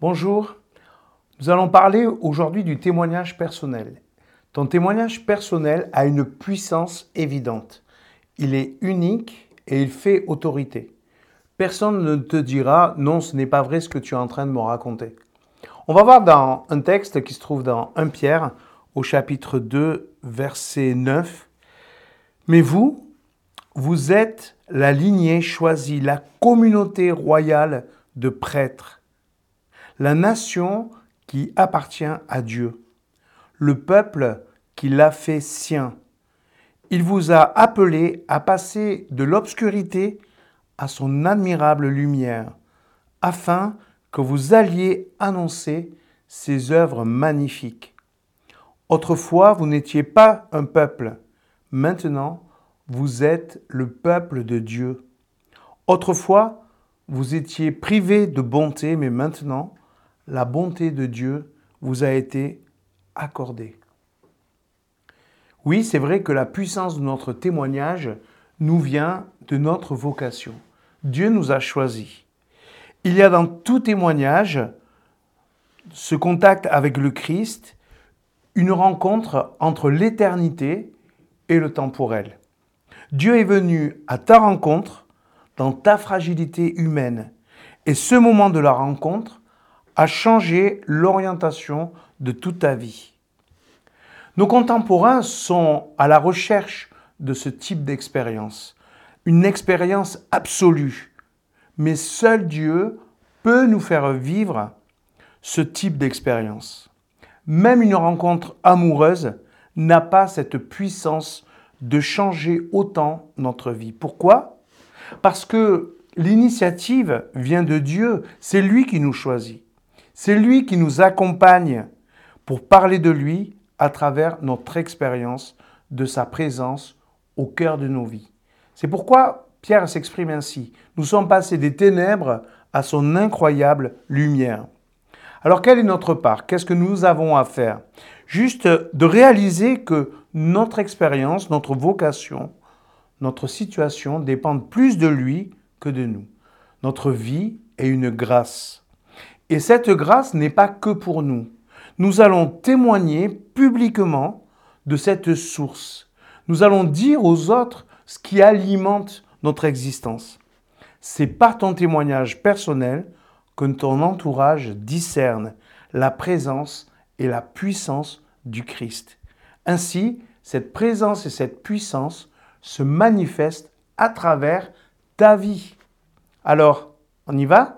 Bonjour, nous allons parler aujourd'hui du témoignage personnel. Ton témoignage personnel a une puissance évidente. Il est unique et il fait autorité. Personne ne te dira non, ce n'est pas vrai ce que tu es en train de me raconter. On va voir dans un texte qui se trouve dans 1 Pierre au chapitre 2 verset 9. Mais vous, vous êtes la lignée choisie, la communauté royale de prêtres la nation qui appartient à Dieu, le peuple qui l'a fait sien. Il vous a appelé à passer de l'obscurité à son admirable lumière, afin que vous alliez annoncer ses œuvres magnifiques. Autrefois, vous n'étiez pas un peuple, maintenant, vous êtes le peuple de Dieu. Autrefois, vous étiez privé de bonté, mais maintenant, la bonté de Dieu vous a été accordée. Oui, c'est vrai que la puissance de notre témoignage nous vient de notre vocation. Dieu nous a choisis. Il y a dans tout témoignage ce contact avec le Christ, une rencontre entre l'éternité et le temporel. Dieu est venu à ta rencontre dans ta fragilité humaine. Et ce moment de la rencontre a changé l'orientation de toute ta vie. Nos contemporains sont à la recherche de ce type d'expérience, une expérience absolue. Mais seul Dieu peut nous faire vivre ce type d'expérience. Même une rencontre amoureuse n'a pas cette puissance de changer autant notre vie. Pourquoi? Parce que l'initiative vient de Dieu, c'est lui qui nous choisit. C'est lui qui nous accompagne pour parler de lui à travers notre expérience de sa présence au cœur de nos vies. C'est pourquoi Pierre s'exprime ainsi. Nous sommes passés des ténèbres à son incroyable lumière. Alors quelle est notre part? Qu'est-ce que nous avons à faire? Juste de réaliser que notre expérience, notre vocation, notre situation dépendent plus de lui que de nous. Notre vie est une grâce. Et cette grâce n'est pas que pour nous. Nous allons témoigner publiquement de cette source. Nous allons dire aux autres ce qui alimente notre existence. C'est par ton témoignage personnel que ton entourage discerne la présence et la puissance du Christ. Ainsi, cette présence et cette puissance se manifestent à travers ta vie. Alors, on y va?